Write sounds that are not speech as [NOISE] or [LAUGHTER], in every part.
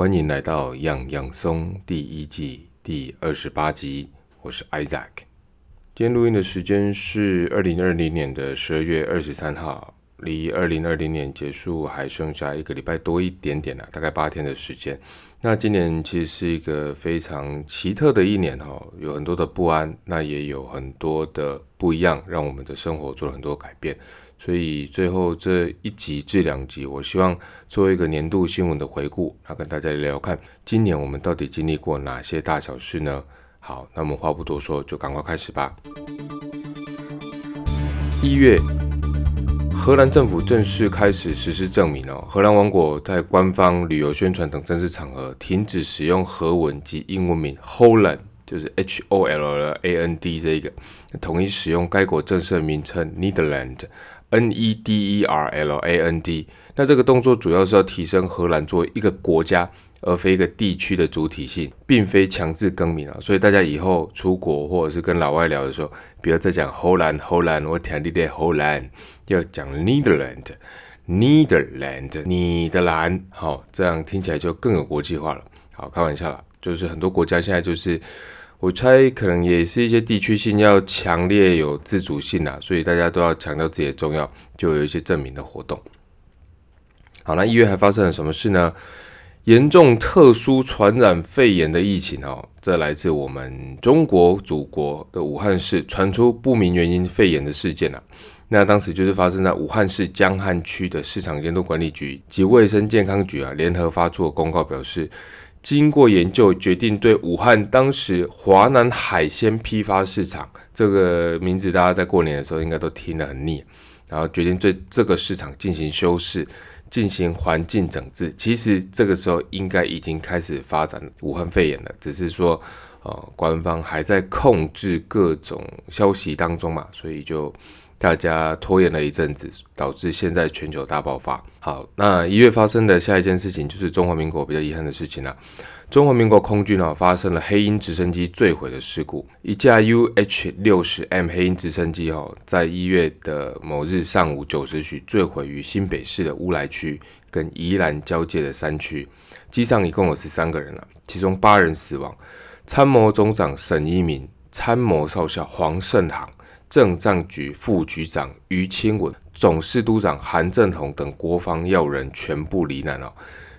欢迎来到养养松第一季第二十八集，我是 Isaac。今天录音的时间是二零二零年的十二月二十三号，离二零二零年结束还剩下一个礼拜多一点点了，大概八天的时间。那今年其实是一个非常奇特的一年哈，有很多的不安，那也有很多的不一样，让我们的生活做了很多改变。所以最后这一集至两集，我希望做一个年度新闻的回顾，那跟大家聊聊看，今年我们到底经历过哪些大小事呢？好，那我们话不多说，就赶快开始吧。一月。荷兰政府正式开始实施证明哦，荷兰王国在官方旅游宣传等正式场合停止使用荷文及英文名 Holland，就是 H O L A N D 这一个，统一使用该国正式名称 netland N E D E R L A N D，。那这个动作主要是要提升荷兰作为一个国家。而非一个地区的主体性，并非强制更名啊，所以大家以后出国或者是跟老外聊的时候，不要再讲荷兰，荷兰，我听你的荷兰，要讲 Netherland，Netherland，你的兰，好，这样听起来就更有国际化了。好，开玩笑了，就是很多国家现在就是，我猜可能也是一些地区性要强烈有自主性啊，所以大家都要强调自己的重要，就有一些证明的活动。好，那一月还发生了什么事呢？严重特殊传染肺炎的疫情哦，这来自我们中国祖国的武汉市传出不明原因肺炎的事件啊。那当时就是发生在武汉市江汉区的市场监督管理局及卫生健康局啊联合发出的公告表示，经过研究决定对武汉当时华南海鲜批发市场这个名字，大家在过年的时候应该都听得很腻，然后决定对这个市场进行修饰。进行环境整治，其实这个时候应该已经开始发展武汉肺炎了，只是说，呃，官方还在控制各种消息当中嘛，所以就大家拖延了一阵子，导致现在全球大爆发。好，那一月发生的下一件事情就是中华民国比较遗憾的事情了。中华民国空军啊发生了黑鹰直升机坠毁的事故，一架 UH 六十 M 黑鹰直升机哦，在一月的某日上午九时许坠毁于新北市的乌来区跟宜兰交界的山区，机上一共有十三个人了，其中八人死亡，参谋总长沈一鸣、参谋少校黄胜航、政战局副局长于清文、总司督长韩正宏等国防要人全部罹难了。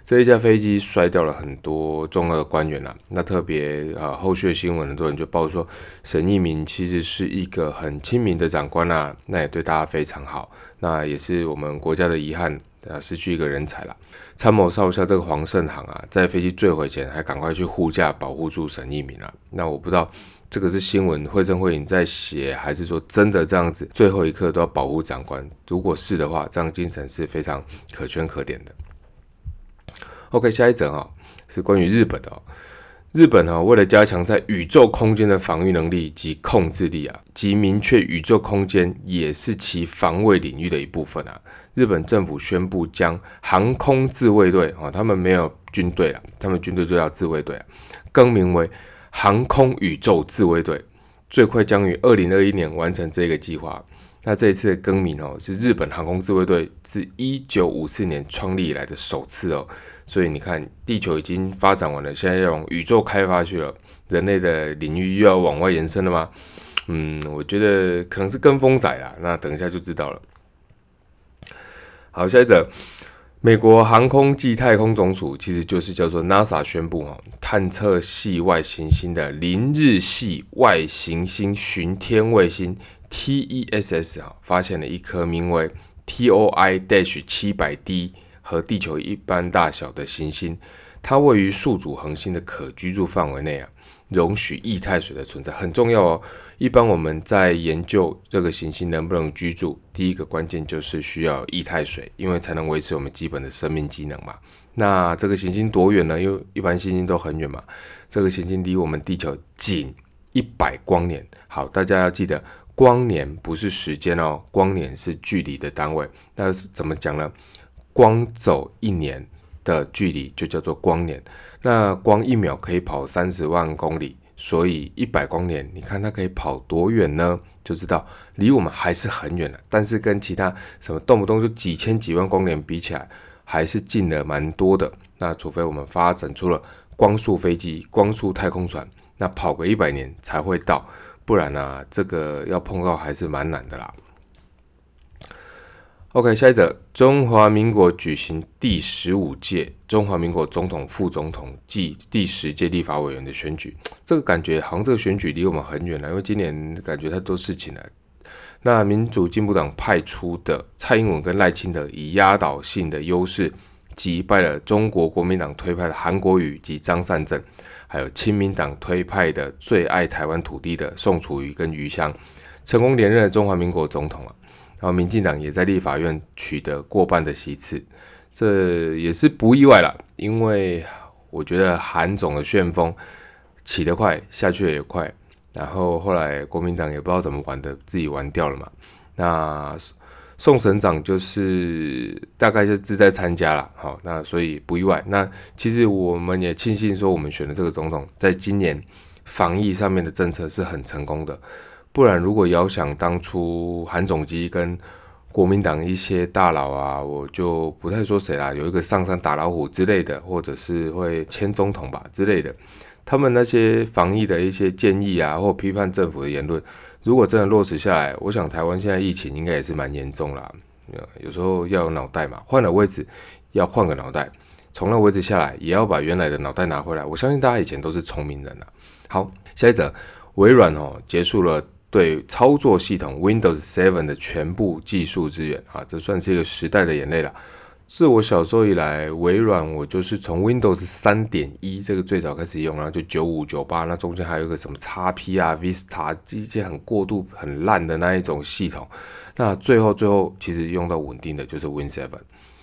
这一架飞机摔掉了很多重要的官员呐，那特别啊，后续的新闻很多人就报说，沈一鸣其实是一个很亲民的长官啊，那也对大家非常好，那也是我们国家的遗憾啊，失去一个人才了。参谋少校这个黄胜航啊，在飞机坠毁前还赶快去护驾保护住沈一鸣啊，那我不知道这个是新闻会正会影在写，还是说真的这样子，最后一刻都要保护长官？如果是的话，这样精神是非常可圈可点的。OK，下一则哈是关于日本的。日本哈为了加强在宇宙空间的防御能力及控制力啊，及明确宇宙空间也是其防卫领域的一部分啊，日本政府宣布将航空自卫队啊，他们没有军队啊，他们军队就叫自卫队啊，更名为航空宇宙自卫队，最快将于二零二一年完成这个计划。那这一次的更名哦，是日本航空自卫队自一九五四年创立以来的首次哦。所以你看，地球已经发展完了，现在要往宇宙开发去了，人类的领域又要往外延伸了吗？嗯，我觉得可能是跟风仔啦。那等一下就知道了。好，下一则，美国航空暨太空总署其实就是叫做 NASA 宣布哈，探测系外行星的邻日系外行星巡天卫星 TESS 啊，发现了一颗名为 TOI-dash 七百 D。和地球一般大小的行星，它位于宿主恒星的可居住范围内啊，容许液态水的存在很重要哦。一般我们在研究这个行星能不能居住，第一个关键就是需要液态水，因为才能维持我们基本的生命机能嘛。那这个行星多远呢？因为一般行星都很远嘛。这个行星离我们地球仅一百光年。好，大家要记得，光年不是时间哦，光年是距离的单位。那怎么讲呢？光走一年的距离就叫做光年，那光一秒可以跑三十万公里，所以一百光年，你看它可以跑多远呢？就知道离我们还是很远的。但是跟其他什么动不动就几千几万光年比起来，还是近了蛮多的。那除非我们发展出了光速飞机、光速太空船，那跑个一百年才会到，不然呢，这个要碰到还是蛮难的啦。OK，下一则，中华民国举行第十五届中华民国总统、副总统暨第十届立法委员的选举，[TSK] 这个感觉好像这个选举离我们很远了，因为今年感觉太多事情了。那民主进步党派出的蔡英文跟赖清德以压倒性的优势击败了中国国民党推派的韩国瑜及张善政，还有亲民党推派的最爱台湾土地的宋楚瑜跟余香，成功连任了中华民国总统啊。然后，民进党也在立法院取得过半的席次，这也是不意外了。因为我觉得韩总的旋风起得快，下去也快。然后后来国民党也不知道怎么玩的，自己玩掉了嘛。那宋省长就是大概是志在参加了，好，那所以不意外。那其实我们也庆幸说，我们选的这个总统，在今年防疫上面的政策是很成功的。不然，如果遥想当初韩总机跟国民党一些大佬啊，我就不太说谁啦，有一个上山打老虎之类的，或者是会签总统吧之类的，他们那些防疫的一些建议啊，或批判政府的言论，如果真的落实下来，我想台湾现在疫情应该也是蛮严重啦。有时候要有脑袋嘛，换了位置要换个脑袋，从那位置下来也要把原来的脑袋拿回来。我相信大家以前都是聪明人呐。好，下一则，微软哦结束了。对操作系统 Windows 7的全部技术资源啊，这算是一个时代的眼泪了。自我小时候以来，微软我就是从 Windows 三点一这个最早开始用，然后就九五九八，那中间还有一个什么 XP 啊、Vista 这些很过度很烂的那一种系统。那最后最后其实用到稳定的就是 Win 7。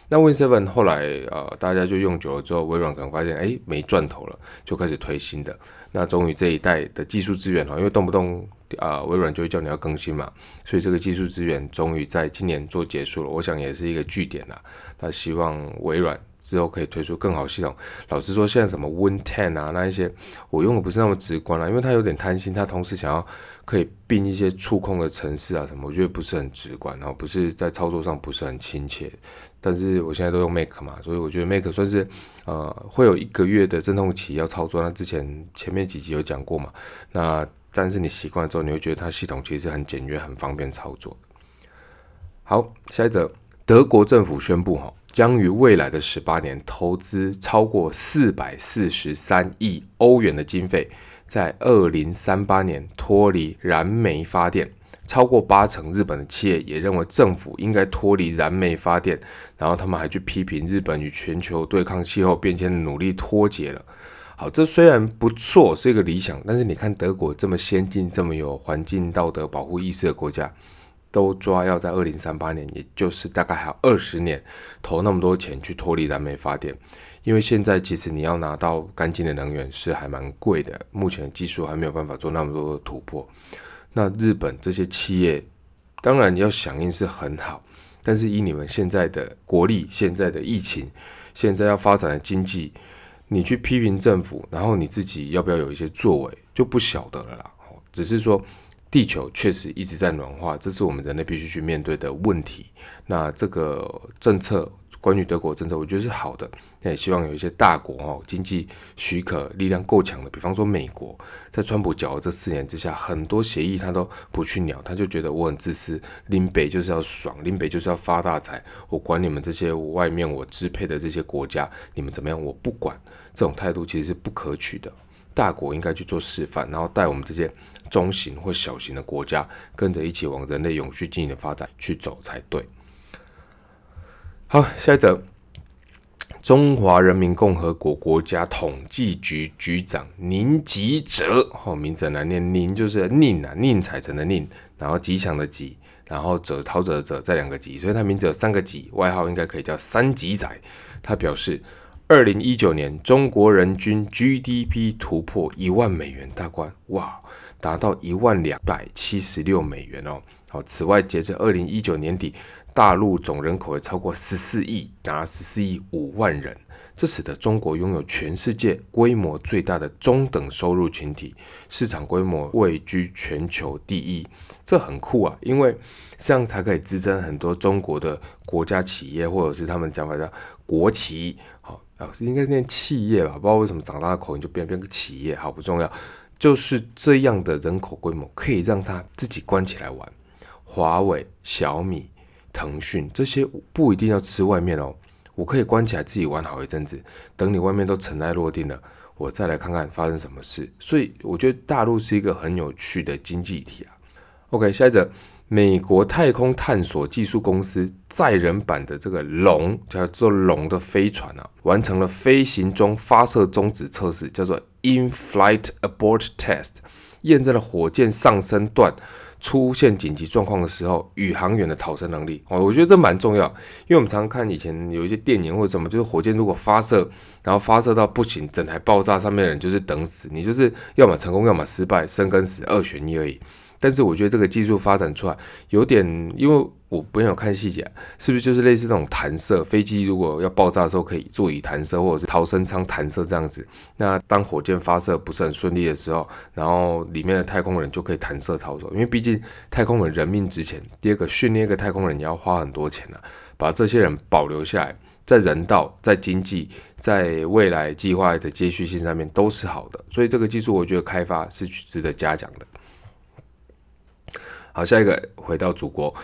那 Win 7后来呃大家就用久了之后，微软可能发现哎没赚头了，就开始推新的。那终于这一代的技术资源哈，因为动不动啊微软就会叫你要更新嘛，所以这个技术资源终于在今年做结束了。我想也是一个据点啦。那希望微软之后可以推出更好系统。老实说，现在什么 Win Ten 啊那一些，我用的不是那么直观啦，因为它有点贪心，它同时想要可以并一些触控的程式啊什么，我觉得不是很直观，然后不是在操作上不是很亲切。但是我现在都用 Mac 嘛，所以我觉得 Mac 算是呃会有一个月的阵痛期要操作。那之前前面几集有讲过嘛，那但是你习惯了之后，你会觉得它系统其实很简约、很方便操作。好，下一则，德国政府宣布哈，将于未来的十八年投资超过四百四十三亿欧元的经费，在二零三八年脱离燃煤发电。超过八成日本的企业也认为政府应该脱离燃煤发电，然后他们还去批评日本与全球对抗气候变迁的努力脱节了。好，这虽然不错，是一个理想，但是你看德国这么先进、这么有环境道德保护意识的国家，都抓要在二零三八年，也就是大概还有二十年，投那么多钱去脱离燃煤发电，因为现在其实你要拿到干净的能源是还蛮贵的，目前技术还没有办法做那么多的突破。那日本这些企业当然要响应是很好，但是以你们现在的国力、现在的疫情、现在要发展的经济，你去批评政府，然后你自己要不要有一些作为，就不晓得了啦。只是说，地球确实一直在暖化，这是我们人类必须去面对的问题。那这个政策。关于德国政策，我觉得是好的。那也希望有一些大国哦，经济许可力量够强的，比方说美国，在川普搅和这四年之下，很多协议他都不去鸟，他就觉得我很自私，林北就是要爽，林北就是要发大财，我管你们这些外面我支配的这些国家，你们怎么样，我不管。这种态度其实是不可取的。大国应该去做示范，然后带我们这些中型或小型的国家，跟着一起往人类永续经营的发展去走才对。好，下一则，中华人民共和国国家统计局局长宁吉喆，哦，名字难念，宁就是宁啊，宁采臣的宁，然后吉祥的吉，然后者陶者的者，这两个吉，所以他名字有三个吉，外号应该可以叫三吉仔。他表示，二零一九年中国人均 GDP 突破一万美元大关，哇，达到一万两百七十六美元哦。好，此外，截至二零一九年底。大陆总人口也超过十四亿，达十四亿五万人，这使得中国拥有全世界规模最大的中等收入群体，市场规模位居全球第一，这很酷啊！因为这样才可以支撑很多中国的国家企业，或者是他们讲法叫国企，好啊，应该是念企业吧，不知道为什么长大的口音就变变个企业，好不重要。就是这样的人口规模，可以让他自己关起来玩。华为、小米、腾讯这些不一定要吃外面哦，我可以关起来自己玩好一阵子，等你外面都尘埃落定了，我再来看看发生什么事。所以我觉得大陆是一个很有趣的经济体啊。OK，下一则。美国太空探索技术公司载人版的这个龙叫做龙的飞船啊，完成了飞行中发射终止测试，叫做 In-Flight Abort Test，验证了火箭上升段出现紧急状况的时候，宇航员的逃生能力。哦，我觉得这蛮重要，因为我们常看以前有一些电影或者什么，就是火箭如果发射，然后发射到不行，整台爆炸，上面的人就是等死，你就是要么成功，要么失败，生跟死二选一而已。但是我觉得这个技术发展出来有点，因为我不想看细节，是不是就是类似那种弹射飞机？如果要爆炸的时候可以座椅弹射，或者是逃生舱弹射这样子。那当火箭发射不是很顺利的时候，然后里面的太空人就可以弹射逃走。因为毕竟太空人人命值钱。第二个，训练一个太空人也要花很多钱呢，把这些人保留下来，在人道、在经济、在未来计划的接续性上面都是好的。所以这个技术我觉得开发是值得嘉奖的。好，下一个回到祖国，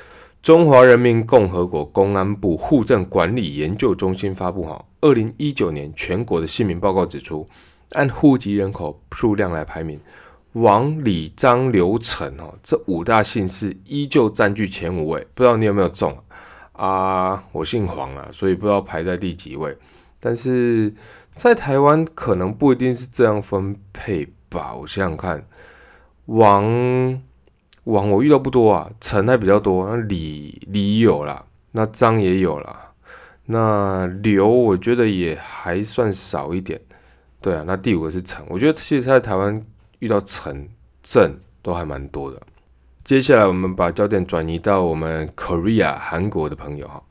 中华人民共和国公安部户政管理研究中心发布哈，二零一九年全国的姓名报告指出，按户籍人口数量来排名，王、李、张、刘、陈哈，这五大姓氏依旧占据前五位。不知道你有没有中啊？我姓黄啊，所以不知道排在第几位。但是在台湾可能不一定是这样分配吧？我想想看，王。网我遇到不多啊，城还比较多，那李李有啦，那张也有啦，那刘我觉得也还算少一点，对啊，那第五个是陈，我觉得其实在台湾遇到陈正都还蛮多的。接下来我们把焦点转移到我们 Korea 韩国的朋友哈。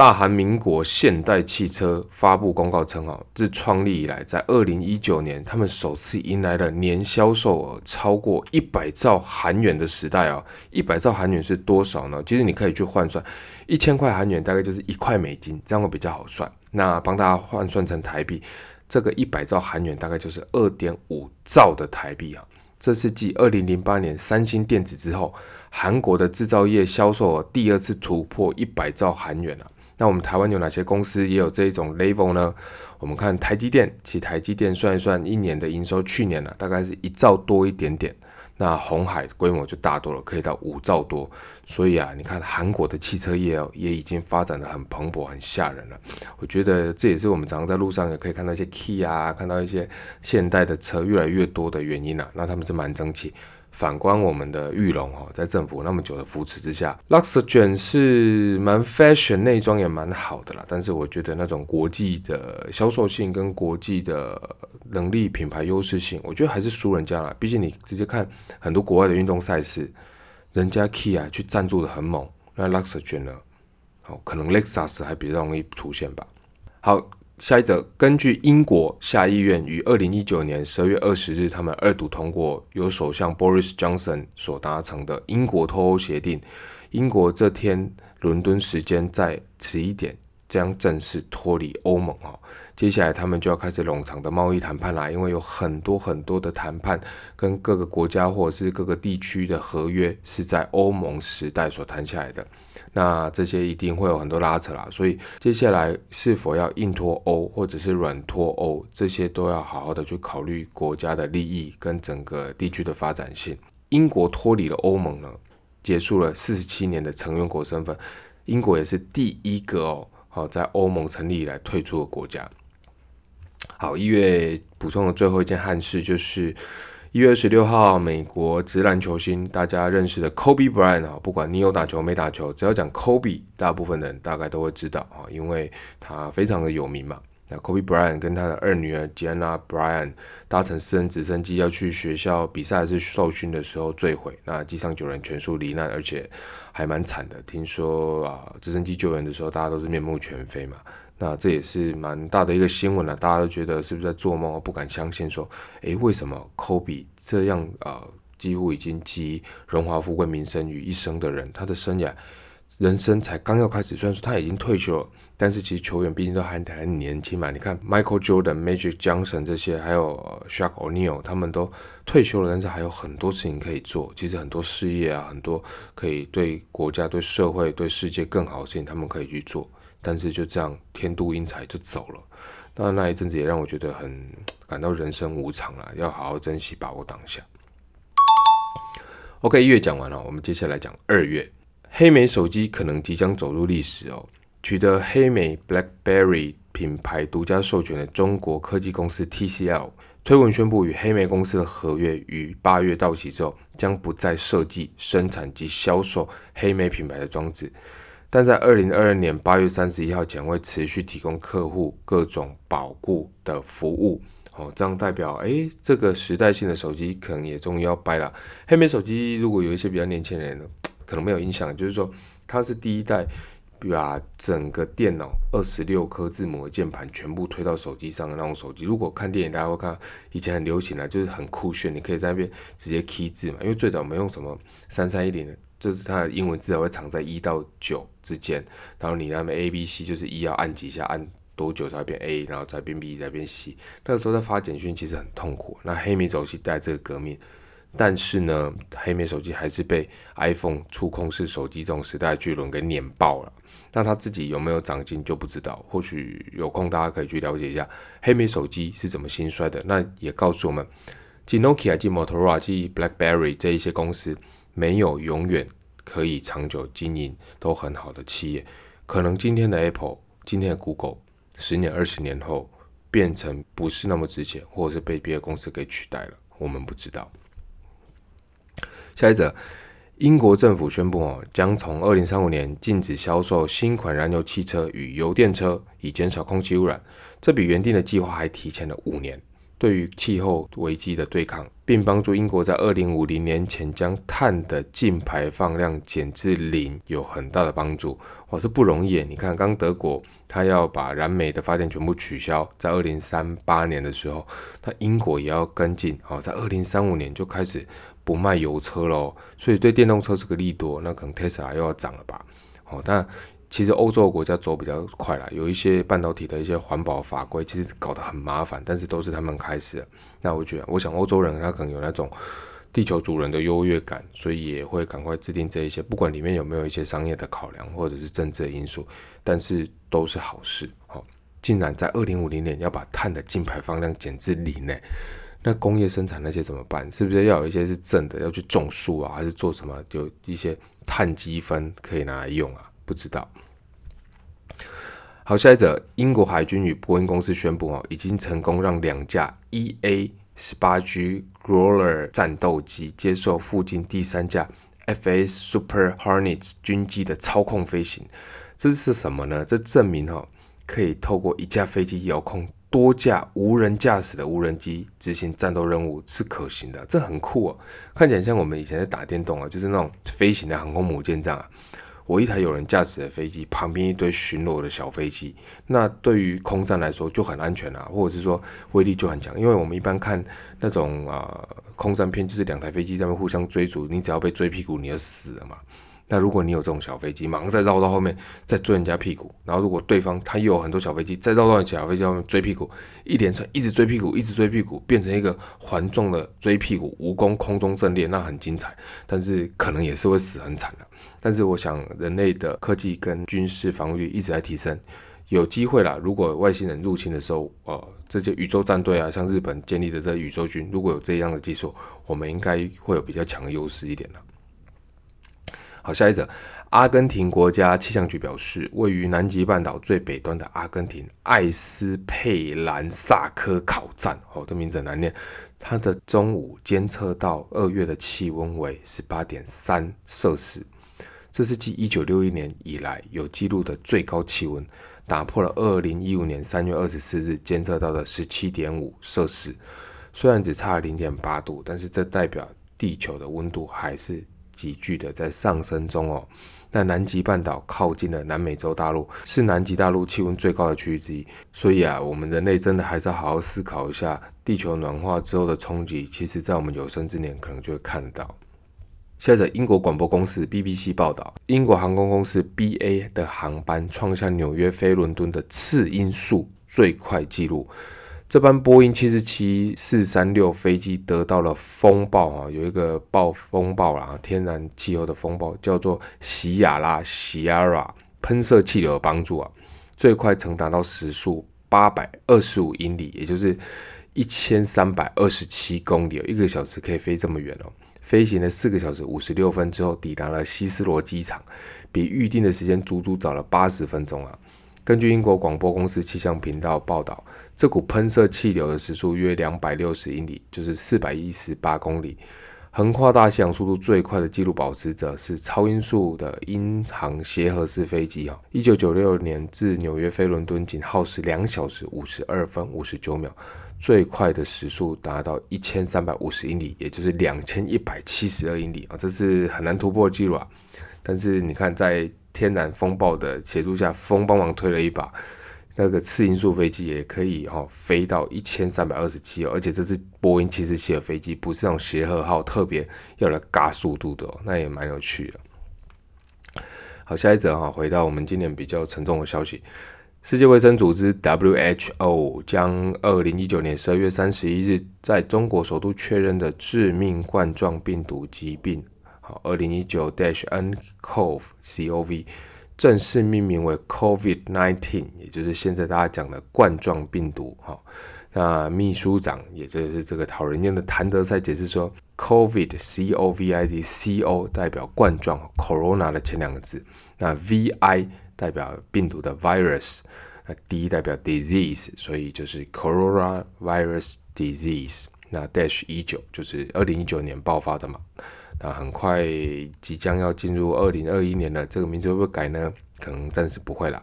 大韩民国现代汽车发布公告称，哈，自创立以来，在二零一九年，他们首次迎来了年销售额超过一百兆韩元的时代哦。一百兆韩元是多少呢？其实你可以去换算，一千块韩元大概就是一块美金，这样会比较好算。那帮大家换算成台币，这个一百兆韩元大概就是二点五兆的台币啊。这是继二零零八年三星电子之后，韩国的制造业销售额第二次突破一百兆韩元了。那我们台湾有哪些公司也有这一种 level 呢？我们看台积电，其实台积电算一算一年的营收，去年呢大概是一兆多一点点。那红海规模就大多了，可以到五兆多。所以啊，你看韩国的汽车业哦，也已经发展的很蓬勃、很吓人了。我觉得这也是我们常常在路上也可以看到一些 key 啊，看到一些现代的车越来越多的原因啊。那他们是蛮争气。反观我们的玉龙哦，在政府那么久的扶持之下，Luxgen 是蛮 fashion 内装也蛮好的啦。但是我觉得那种国际的销售性跟国际的能力、品牌优势性，我觉得还是输人家了。毕竟你直接看很多国外的运动赛事，人家 Kia 去赞助的很猛，那 Luxgen 呢，哦，可能 Lexus 还比较容易出现吧。好。下一则，根据英国下议院于二零一九年十二月二十日，他们二读通过由首相 Boris Johnson 所达成的英国脱欧协定，英国这天伦敦时间在十一点将正式脱离欧盟哦。接下来他们就要开始冗长的贸易谈判啦，因为有很多很多的谈判跟各个国家或者是各个地区的合约是在欧盟时代所谈下来的。那这些一定会有很多拉扯啦，所以接下来是否要硬脱欧或者是软脱欧，这些都要好好的去考虑国家的利益跟整个地区的发展性。英国脱离了欧盟呢，结束了四十七年的成员国身份，英国也是第一个哦，好在欧盟成立以来退出的国家。好，一月补充的最后一件憾事就是。一月二十六号，美国职篮球星大家认识的 Kobe Bryant 啊，不管你有打球没打球，只要讲 Kobe，大部分人大概都会知道啊，因为他非常的有名嘛。那 Kobe Bryant 跟他的二女儿 Gianna Bryant 搭乘私人直升机要去学校比赛还是受训的时候坠毁，那机上九人全数罹难，而且还蛮惨的。听说啊，直升机救援的时候，大家都是面目全非嘛。那这也是蛮大的一个新闻了，大家都觉得是不是在做梦，不敢相信。说，诶，为什么科比这样啊，几乎已经集荣华富贵名声于一身的人，他的生涯人生才刚要开始。虽然说他已经退休了，但是其实球员毕竟都还很年轻嘛。你看 Michael Jordan、Magic Johnson 这些，还有 Shaq O'Neal，他们都退休了，但是还有很多事情可以做。其实很多事业啊，很多可以对国家、对社会、对世界更好的事情，他们可以去做。但是就这样天妒英才就走了。那那一阵子也让我觉得很 [TSK] 感到人生无常了，要好好珍惜，把握当下。OK，一月讲完了，我们接下来讲二月。黑莓手机可能即将走入历史哦。取得黑莓 BlackBerry 品牌独家授权的中国科技公司 TCL 推文宣布，与黑莓公司的合约于八月到期之后，将不再设计、生产及销售黑莓品牌的装置，但在二零二二年八月三十一号前会持续提供客户各种保固的服务。哦，这样代表，哎，这个时代性的手机可能也终于要掰了。黑莓手机如果有一些比较年轻人 [TSK] 可能没有印象，就是说它是第一代把整个电脑二十六颗字母的键盘全部推到手机上的那种手机。如果看电影，大家会看以前很流行的，就是很酷炫，你可以在那边直接 key 字嘛。因为最早我们用什么三三一零的，就是它的英文字会藏在一到九之间，然后你那边 A B C 就是一要按几下按。多久才变 A，然后再变 B，再变 C？那个时候在发简讯其实很痛苦。那黑莓手机带这个革命，但是呢，黑莓手机还是被 iPhone 触控式手机这种时代巨轮给碾爆了。那他自己有没有长进就不知道。或许有空大家可以去了解一下黑莓手机是怎么兴衰的。那也告诉我们，继 Nokia、继 Motorola、继 BlackBerry 这一些公司，没有永远可以长久经营都很好的企业。可能今天的 Apple，今天的 Google。十年、二十年后，变成不是那么值钱，或者是被别的公司给取代了，我们不知道。下一则，英国政府宣布哦，将从二零三五年禁止销售新款燃油汽车与油电车，以减少空气污染。这比原定的计划还提前了五年。对于气候危机的对抗，并帮助英国在二零五零年前将碳的净排放量减至零，有很大的帮助。哇，这不容易！你看，刚德国他要把燃煤的发电全部取消，在二零三八年的时候，那英国也要跟进，好，在二零三五年就开始不卖油车喽。所以对电动车是个利多，那可能 Tesla 又要涨了吧？好，但。其实欧洲国家走比较快了，有一些半导体的一些环保法规，其实搞得很麻烦，但是都是他们开始。那我觉得，我想欧洲人他可能有那种地球主人的优越感，所以也会赶快制定这一些，不管里面有没有一些商业的考量或者是政治的因素，但是都是好事。好，竟然在二零五零年要把碳的净排放量减至零呢？那工业生产那些怎么办？是不是要有一些是正的，要去种树啊，还是做什么？有一些碳积分可以拿来用啊？不知道。好，下一则，英国海军与波音公司宣布哦，已经成功让两架 E A 十八 G Growler 战斗机接受附近第三架 F A Super Hornets 军机的操控飞行。这是什么呢？这证明哈，可以透过一架飞机遥控多架无人驾驶的无人机执行战斗任务是可行的。这很酷哦，看起来像我们以前在打电动啊，就是那种飞行的航空母舰这样。我一台有人驾驶的飞机，旁边一堆巡逻的小飞机，那对于空战来说就很安全啊，或者是说威力就很强。因为我们一般看那种啊空战片，就是两台飞机在那互相追逐，你只要被追屁股，你就死了嘛。那如果你有这种小飞机，马上再绕到后面再追人家屁股，然后如果对方他又有很多小飞机，再绕到你小飞机后面追屁股，一连串一直追屁股，一直追屁股，变成一个环状的追屁股蜈蚣空中阵列，那很精彩，但是可能也是会死很惨的。但是我想人类的科技跟军事防御一直在提升，有机会啦。如果外星人入侵的时候，呃，这些宇宙战队啊，像日本建立的这宇宙军，如果有这样的技术，我们应该会有比较强的优势一点了。好，下一则，阿根廷国家气象局表示，位于南极半岛最北端的阿根廷艾斯佩兰萨科考站，哦，这名字很难念。它的中午监测到二月的气温为十八点三摄氏，这是继一九六一年以来有记录的最高气温，打破了二零一五年三月二十四日监测到的十七点五摄氏。虽然只差了零点八度，但是这代表地球的温度还是。急剧的在上升中哦。那南极半岛靠近了南美洲大陆，是南极大陆气温最高的区域之一。所以啊，我们人类真的还是要好好思考一下，地球暖化之后的冲击，其实在我们有生之年可能就会看到。接着，英国广播公司 BBC 报道，英国航空公司 BA 的航班创下纽约飞伦敦的次音速最快纪录。这班波音七四七四三六飞机得到了风暴啊，有一个暴风暴啦，天然气候的风暴叫做喜亚拉 （Sierra） 喷射气流的帮助啊，最快曾达到时速八百二十五英里，也就是一千三百二十七公里，一个小时可以飞这么远哦。飞行了四个小时五十六分之后，抵达了希斯罗机场，比预定的时间足足早了八十分钟啊。根据英国广播公司气象频道报道，这股喷射气流的时速约两百六十英里，就是四百一十八公里，横跨大西洋速度最快的纪录保持者是超音速的英航协和式飞机哈。一九九六年自纽约飞伦敦仅耗时两小时五十二分五十九秒，最快的时速达到一千三百五十英里，也就是两千一百七十二英里啊，这是很难突破的记录啊。但是你看在天然风暴的协助下，风帮忙推了一把，那个次音速飞机也可以哈飞到一千三百二十七哦，而且这是波音七四七的飞机，不是那种协和号特别要来嘎速度的哦，那也蛮有趣的。好，下一则哈，回到我们今年比较沉重的消息，世界卫生组织 WHO 将二零一九年十二月三十一日在中国首都确认的致命冠状病毒疾病。好二零一九 Dash N CoV C O V 正式命名为 COVID-19，也就是现在大家讲的冠状病毒。哈，那秘书长也就是这个讨人厌的谭德赛解释说，COVID-COVID-C-O 代表冠状 Corona 的前两个字，那 VI 代表病毒的 virus，那 D 代表 disease，所以就是 Corona Virus Disease。那 Dash 一九就是二零一九年爆发的嘛。那很快即将要进入二零二一年了，这个名字会不会改呢？可能暂时不会了。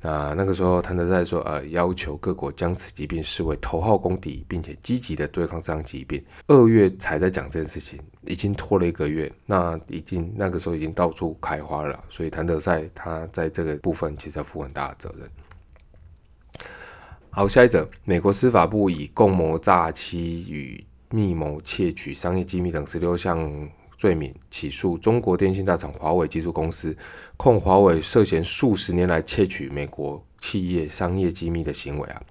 那那个时候，谭德赛说，呃，要求各国将此疾病视为头号公敌，并且积极的对抗这项疾病。二月才在讲这件事情，已经拖了一个月，那已经那个时候已经到处开花了。所以谭德赛他在这个部分其实要负很大的责任。好，下一则，美国司法部以共谋诈欺与密谋窃取商业机密等十六项。罪名起诉中国电信大厂华为技术公司，控华为涉嫌数十年来窃取美国企业商业机密的行为啊，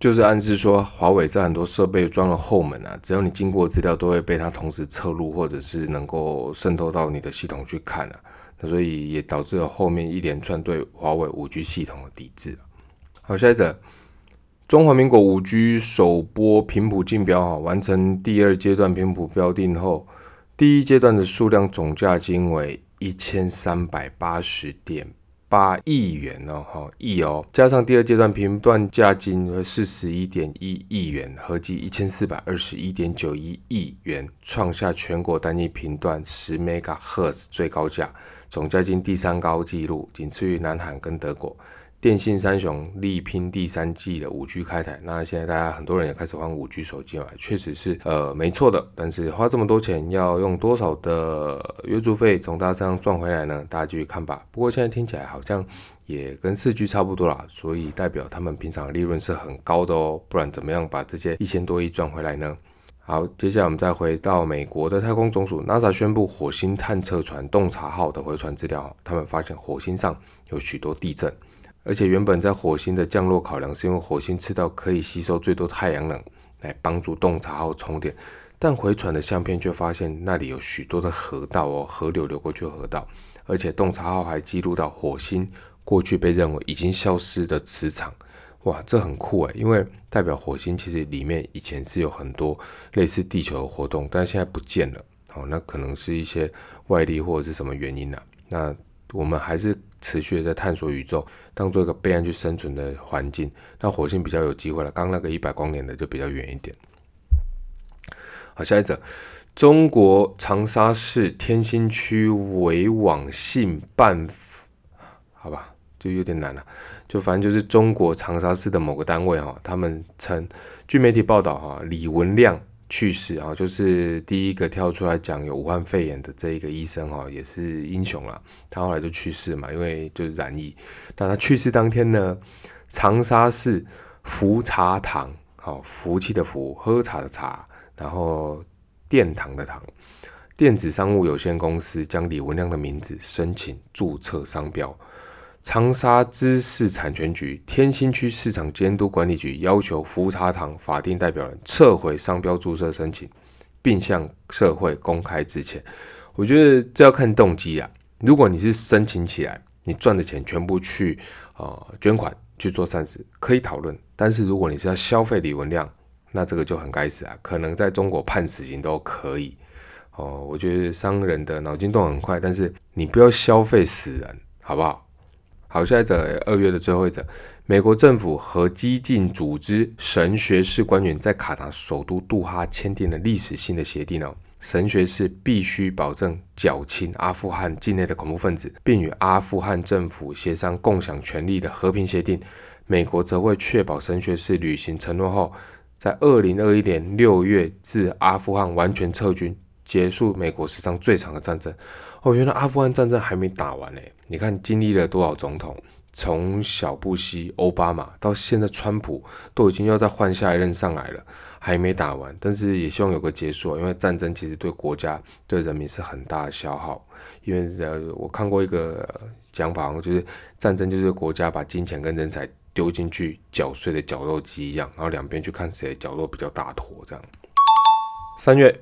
就是暗示说华为在很多设备装了后门啊，只要你经过资料都会被它同时侧录，或者是能够渗透到你的系统去看啊，那所以也导致了后面一连串对华为五 G 系统的抵制。好，下一则，中华民国五 G 首波频谱竞标啊，完成第二阶段频谱标定后。第一阶段的数量总价金为一千三百八十点八亿元哦，哈亿哦，加上第二阶段频段价金为四十一点一亿元，合计一千四百二十一点九一亿元，创下全国单一频段十 megahertz 最高价，总价金第三高纪录，仅次于南韩跟德国。电信三雄力拼第三季的五 G 开台，那现在大家很多人也开始换五 G 手机了，确实是呃没错的。但是花这么多钱，要用多少的月租费从大家身上赚回来呢？大家继续看吧。不过现在听起来好像也跟四 G 差不多啦，所以代表他们平常利润是很高的哦。不然怎么样把这些一千多亿赚回来呢？好，接下来我们再回到美国的太空总署，NASA 宣布火星探测船洞察号的回传资料，他们发现火星上有许多地震。而且原本在火星的降落考量是因为火星赤道可以吸收最多太阳能，来帮助洞察号充电，但回传的相片却发现那里有许多的河道哦，河流流过去河道，而且洞察号还记录到火星过去被认为已经消失的磁场，哇，这很酷诶，因为代表火星其实里面以前是有很多类似地球的活动，但现在不见了，哦，那可能是一些外力或者是什么原因呢？那我们还是。持续的在探索宇宙，当做一个备案去生存的环境。那火星比较有机会了，刚那个一百光年的就比较远一点。好，下一则，中国长沙市天心区委网信办，好吧，就有点难了。就反正就是中国长沙市的某个单位哈，他们称，据媒体报道哈，李文亮。去世啊，就是第一个跳出来讲有武汉肺炎的这一个医生哈，也是英雄了。他后来就去世嘛，因为就是染疫。那他去世当天呢，长沙市福茶堂，好福气的福，喝茶的茶，然后殿堂的堂，电子商务有限公司将李文亮的名字申请注册商标。长沙知识产权局、天心区市场监督管理局要求福茶堂法定代表人撤回商标注册申请，并向社会公开致歉。我觉得这要看动机啊。如果你是申请起来，你赚的钱全部去啊捐款去做善事，可以讨论。但是如果你是要消费李文亮，那这个就很该死啊，可能在中国判死刑都可以。哦，我觉得商人的脑筋动很快，但是你不要消费死人，好不好？好，下一则二月的最后一则，美国政府和激进组织神学士官员在卡塔首都杜哈签订了历史性的协定哦。神学士必须保证缴清阿富汗境内的恐怖分子，并与阿富汗政府协商共享权力的和平协定。美国则会确保神学士履行承诺后，在二零二一年六月自阿富汗完全撤军，结束美国史上最长的战争。哦，原来阿富汗战争还没打完呢。你看，经历了多少总统，从小布希、奥巴马到现在川普，都已经要再换下一任上来了，还没打完。但是也希望有个结束，因为战争其实对国家、对人民是很大的消耗。因为呃，我看过一个讲法，就是战争就是国家把金钱跟人才丢进去搅碎的绞肉机一样，然后两边去看谁的绞肉比较大坨这样。三月。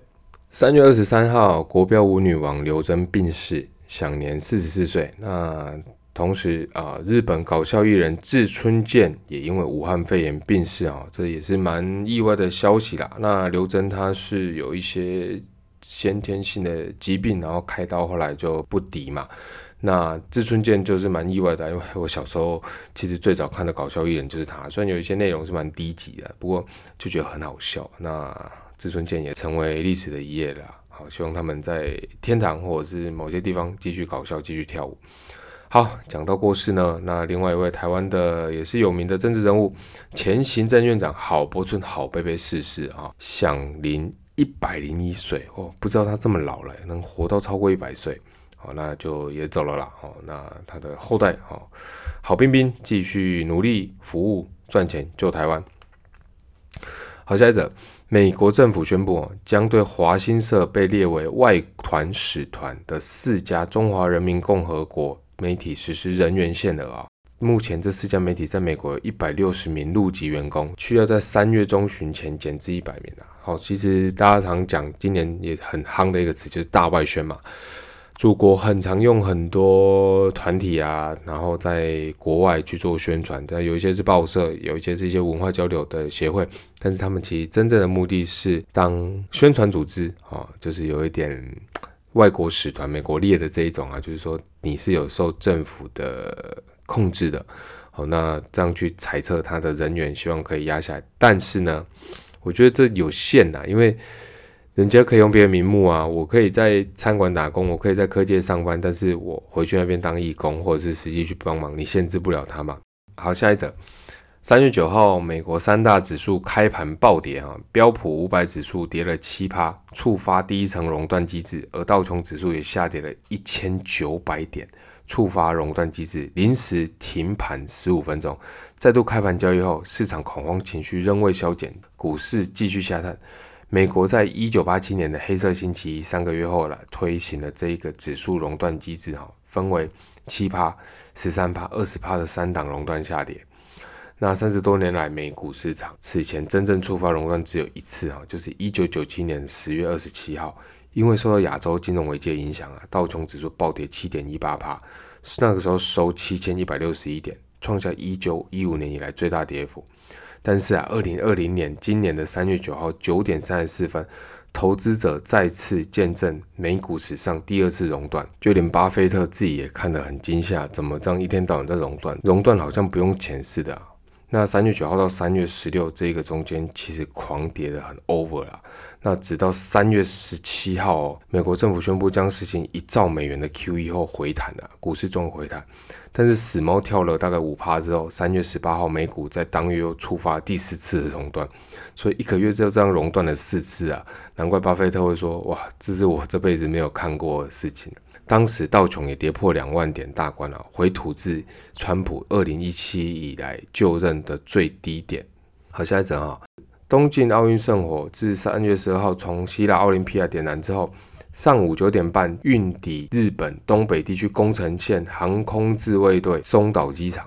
三月二十三号，国标舞女王刘真病逝，享年四十四岁。那同时啊，日本搞笑艺人志村健也因为武汉肺炎病逝啊，这也是蛮意外的消息啦。那刘真她是有一些先天性的疾病，然后开刀后来就不敌嘛。那志村健就是蛮意外的，因为我小时候其实最早看的搞笑艺人就是他，虽然有一些内容是蛮低级的，不过就觉得很好笑。那志村健也成为历史的一页了。好，希望他们在天堂或者是某些地方继续搞笑，继续跳舞。好，讲到过世呢，那另外一位台湾的也是有名的政治人物，前行政院长郝柏村郝贝贝逝世啊，享龄一百零一岁哦，不知道他这么老了，能活到超过一百岁，好，那就也走了啦。哦，那他的后代哦，郝彬彬继续努力服务赚钱救台湾。好，下一则。美国政府宣布，将对华新社被列为外团使团的四家中华人民共和国媒体实施人员限额啊。目前这四家媒体在美国有一百六十名陆籍员工，需要在三月中旬前减至一百名啊。好，其实大家常讲，今年也很夯的一个词就是大外宣嘛。祖国很常用很多团体啊，然后在国外去做宣传，但有一些是报社，有一些是一些文化交流的协会，但是他们其实真正的目的是当宣传组织啊，就是有一点外国使团、美国列的这一种啊，就是说你是有受政府的控制的，好，那这样去猜测他的人员，希望可以压下来，但是呢，我觉得这有限呐，因为。人家可以用别的名目啊，我可以在餐馆打工，我可以在科技上班，但是我回去那边当义工或者是实际去帮忙，你限制不了他嘛。好，下一则，三月九号，美国三大指数开盘暴跌哈，标普五百指数跌了七趴，触发第一层熔断机制，而道琼指数也下跌了一千九百点，触发熔断机制，临时停盘十五分钟，再度开盘交易后，市场恐慌情绪仍未消减，股市继续下探。美国在一九八七年的黑色星期一三个月后了，推行了这一个指数熔断机制，哈，分为七趴、十三趴、二十趴的三档熔断下跌。那三十多年来，美股市场此前真正触发熔断只有一次，哈，就是一九九七年十月二十七号，因为受到亚洲金融危机的影响啊，道琼指数暴跌七点一八趴，那个时候收七千一百六十一点，创下一九一五年以来最大跌幅。但是啊，二零二零年今年的三月九号九点三十四分，投资者再次见证美股史上第二次熔断，就连巴菲特自己也看得很惊吓，怎么这样一天到晚在熔断？熔断好像不用钱似的。那三月九号到三月十六这个中间，其实狂跌的很 over 了。那直到三月十七号，美国政府宣布将实行一兆美元的 QE 后回弹了，股市终于回弹。但是死猫跳了大概五趴之后，三月十八号美股在当月又触发第四次的熔断，所以一个月就这样熔断了四次啊！难怪巴菲特会说：“哇，这是我这辈子没有看过的事情。”当时道琼也跌破两万点大关了，回吐至川普二零一七以来就任的最低点。好，下一则哈，东京奥运圣火自三月十二号从希腊奥林匹亚点燃之后，上午九点半运抵日本东北地区宫城县航空自卫队松岛机场。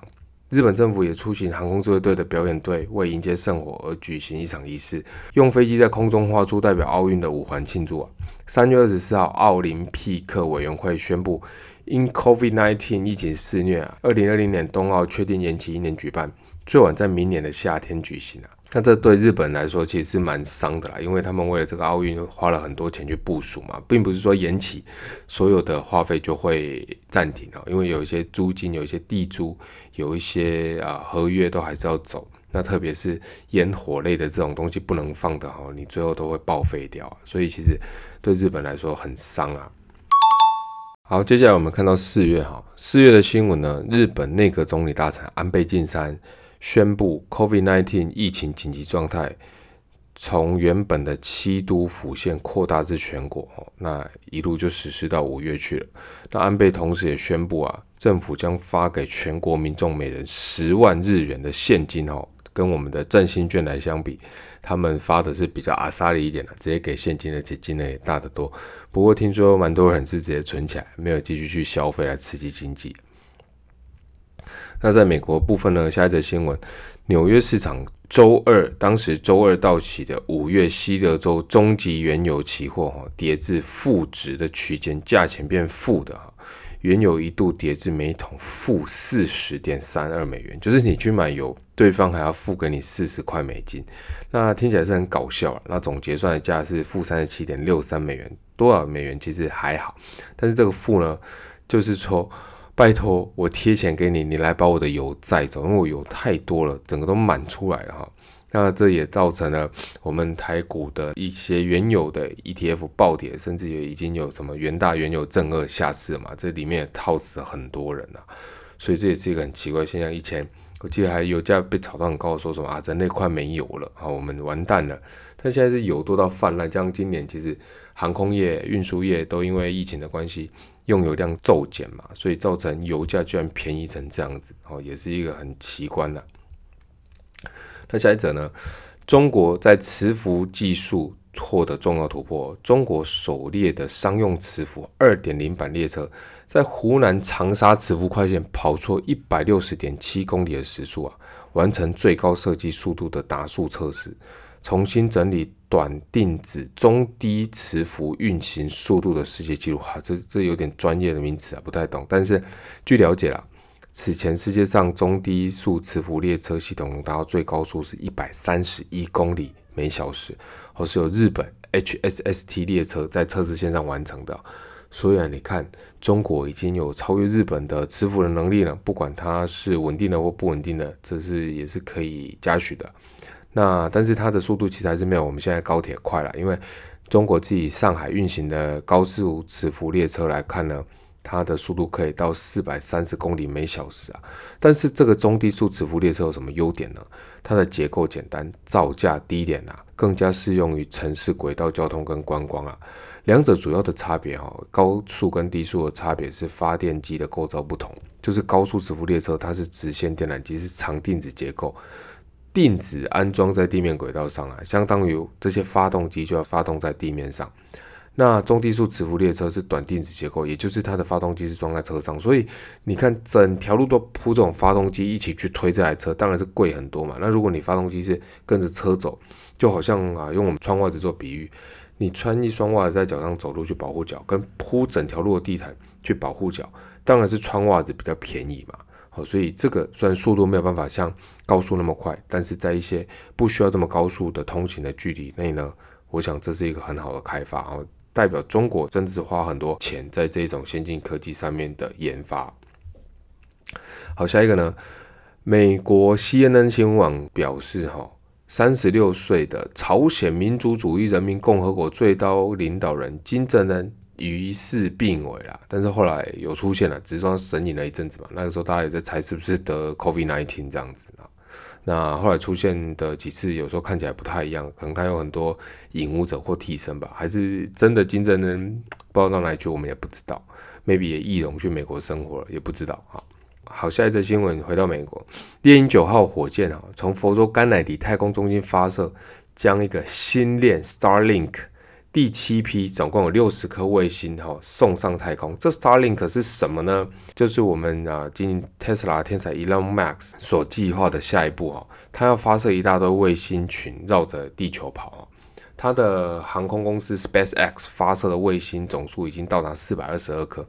日本政府也出行航空自卫队的表演队，为迎接圣火而举行一场仪式，用飞机在空中画出代表奥运的五环庆祝啊。三月二十四号，奥林匹克委员会宣布，因 COVID-19 疫情肆虐啊，二零二零年冬奥确定延期一年举办，最晚在明年的夏天举行啊。那这对日本来说其实是蛮伤的啦，因为他们为了这个奥运花了很多钱去部署嘛，并不是说延期所有的花费就会暂停啊，因为有一些租金、有一些地租、有一些啊合约都还是要走。那特别是烟火类的这种东西不能放的哈，你最后都会报废掉，所以其实对日本来说很伤啊。好，接下来我们看到四月哈，四月的新闻呢，日本内阁总理大臣安倍晋三。宣布 COVID-19 疫情紧急状态从原本的七都府县扩大至全国，那一路就实施到五月去了。那安倍同时也宣布啊，政府将发给全国民众每人十万日元的现金哦，跟我们的振兴券来相比，他们发的是比较阿萨里一点的，直接给现金的这金额也大得多。不过听说蛮多人是直接存起来，没有继续去消费来刺激经济。那在美国部分呢？下一则新闻，纽约市场周二，当时周二到期的五月西德州终极原油期货哈，跌至负值的区间，价钱变负的哈，原油一度跌至每桶负四十点三二美元，就是你去买油，对方还要付给你四十块美金，那听起来是很搞笑。那总结算的价是负三十七点六三美元，多少美元其实还好，但是这个负呢，就是说。拜托，我贴钱给你，你来把我的油载走，因为我油太多了，整个都满出来了哈。那这也造成了我们台股的一些原有的 ETF 暴跌，甚至也已经有什么元大原油正二下市嘛，这里面也套死了很多人啊。所以这也是一个很奇怪的现象。以前我记得还油价被炒到很高，说什么啊，人类快没油了啊，我们完蛋了。但现在是油多到泛滥，像今年其实航空业、运输业都因为疫情的关系。用油量骤减嘛，所以造成油价居然便宜成这样子，哦，也是一个很奇观的。那下一则呢？中国在磁浮技术获得重要突破，中国首列的商用磁浮二点零版列车在湖南长沙磁浮快线跑出一百六十点七公里的时速啊，完成最高设计速度的达速测试。重新整理短定子中低磁浮运行速度的世界纪录，哈，这这有点专业的名词啊，不太懂。但是据了解啦，此前世界上中低速磁浮列车系统达到最高速是一百三十一公里每小时，或是由日本 HSST 列车在测试线上完成的。所以啊，你看中国已经有超越日本的磁浮的能力了，不管它是稳定的或不稳定的，这是也是可以嘉许的。那但是它的速度其实还是没有我们现在高铁快了，因为中国自己上海运行的高速磁浮列车来看呢，它的速度可以到四百三十公里每小时啊。但是这个中低速磁浮列车有什么优点呢？它的结构简单，造价低廉啊，更加适用于城市轨道交通跟观光啊。两者主要的差别哈，高速跟低速的差别是发电机的构造不同，就是高速磁浮列车它是直线电缆机，是长定子结构。定子安装在地面轨道上啊，相当于这些发动机就要发动在地面上。那中低速磁浮列车是短定子结构，也就是它的发动机是装在车上，所以你看整条路都铺这种发动机一起去推这台车，当然是贵很多嘛。那如果你发动机是跟着车走，就好像啊用我们穿袜子做比喻，你穿一双袜子在脚上走路去保护脚，跟铺整条路的地毯去保护脚，当然是穿袜子比较便宜嘛。好，所以这个虽然速度没有办法像高速那么快，但是在一些不需要这么高速的通勤的距离内呢，我想这是一个很好的开发啊，代表中国真的是花很多钱在这种先进科技上面的研发。好，下一个呢，美国 CNN 新闻网表示，哈，三十六岁的朝鲜民主主义人民共和国最高领导人金正恩。疑似病危啦，但是后来有出现了，只是说神隐了一阵子嘛。那个时候大家也在猜是不是得 COVID-19 这样子啊。那后来出现的几次，有时候看起来不太一样，可能他有很多引武者或替身吧，还是真的金正恩不知道到哪里去，我们也不知道。maybe 也易容去美国生活了，也不知道啊。好，下一则新闻回到美国，猎鹰九号火箭啊，从佛州甘乃迪太空中心发射，将一个星链 Starlink。第七批总共有六十颗卫星哈送上太空。这 Starlink 是什么呢？就是我们啊，经营 Tesla 天才 Elon Musk 所计划的下一步哈，他要发射一大堆卫星群绕着地球跑。他的航空公司 SpaceX 发射的卫星总数已经到达四百二十二颗。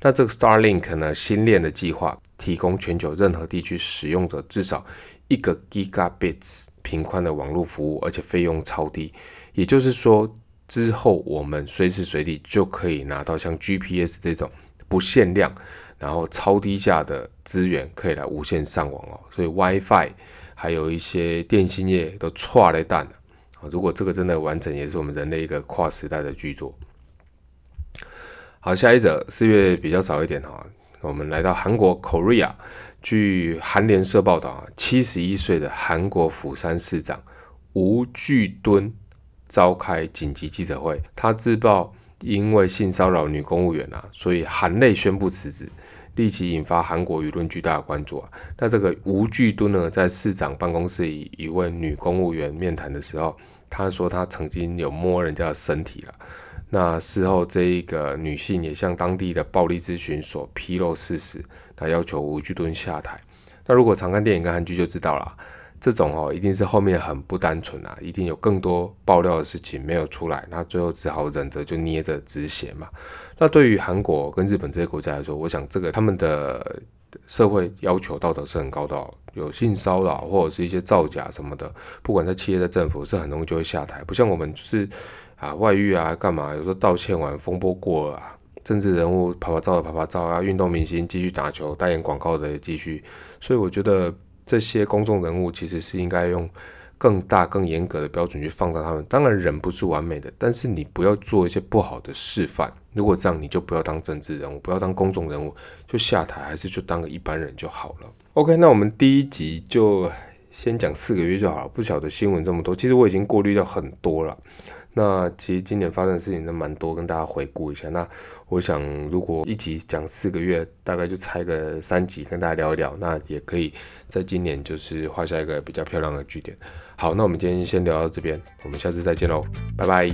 那这个 Starlink 呢，新链的计划提供全球任何地区使用者至少一个 Gigabits 频宽的网络服务，而且费用超低。也就是说，之后我们随时随地就可以拿到像 GPS 这种不限量，然后超低价的资源，可以来无线上网哦。所以 WiFi 还有一些电信业都错了蛋了啊！如果这个真的完整，也是我们人类一个跨时代的巨作。好，下一则四月比较少一点哈，我们来到韩国 Korea。据韩联社报道啊，七十一岁的韩国釜山市长吴巨敦召开紧急记者会，他自曝因为性骚扰女公务员啊，所以含泪宣布辞职，立即引发韩国舆论巨大的关注啊。那这个吴巨敦呢，在市长办公室与一位女公务员面谈的时候，他说他曾经有摸人家的身体了。那事后，这一个女性也向当地的暴力咨询所披露事实，她要求吴巨敦下台。那如果常看电影跟韩剧就知道了，这种哦一定是后面很不单纯啊，一定有更多爆料的事情没有出来，那最后只好忍着就捏着止血嘛。那对于韩国跟日本这些国家来说，我想这个他们的社会要求道德是很高的，有性骚扰或者是一些造假什么的，不管在企业、在政府，是很容易就会下台，不像我们就是。啊，外遇啊，干嘛？有时候道歉完，风波过了啊，政治人物拍拍照的拍拍照啊，运动明星继续打球，代言广告的继续。所以我觉得这些公众人物其实是应该用更大、更严格的标准去放大他们。当然，人不是完美的，但是你不要做一些不好的示范。如果这样，你就不要当政治人物，不要当公众人物，就下台，还是就当个一般人就好了。OK，那我们第一集就先讲四个月就好了。不晓得新闻这么多，其实我已经过滤掉很多了。那其实今年发生的事情都蛮多，跟大家回顾一下。那我想，如果一集讲四个月，大概就拆个三集跟大家聊一聊，那也可以在今年就是画下一个比较漂亮的句点。好，那我们今天先聊到这边，我们下次再见喽，拜拜。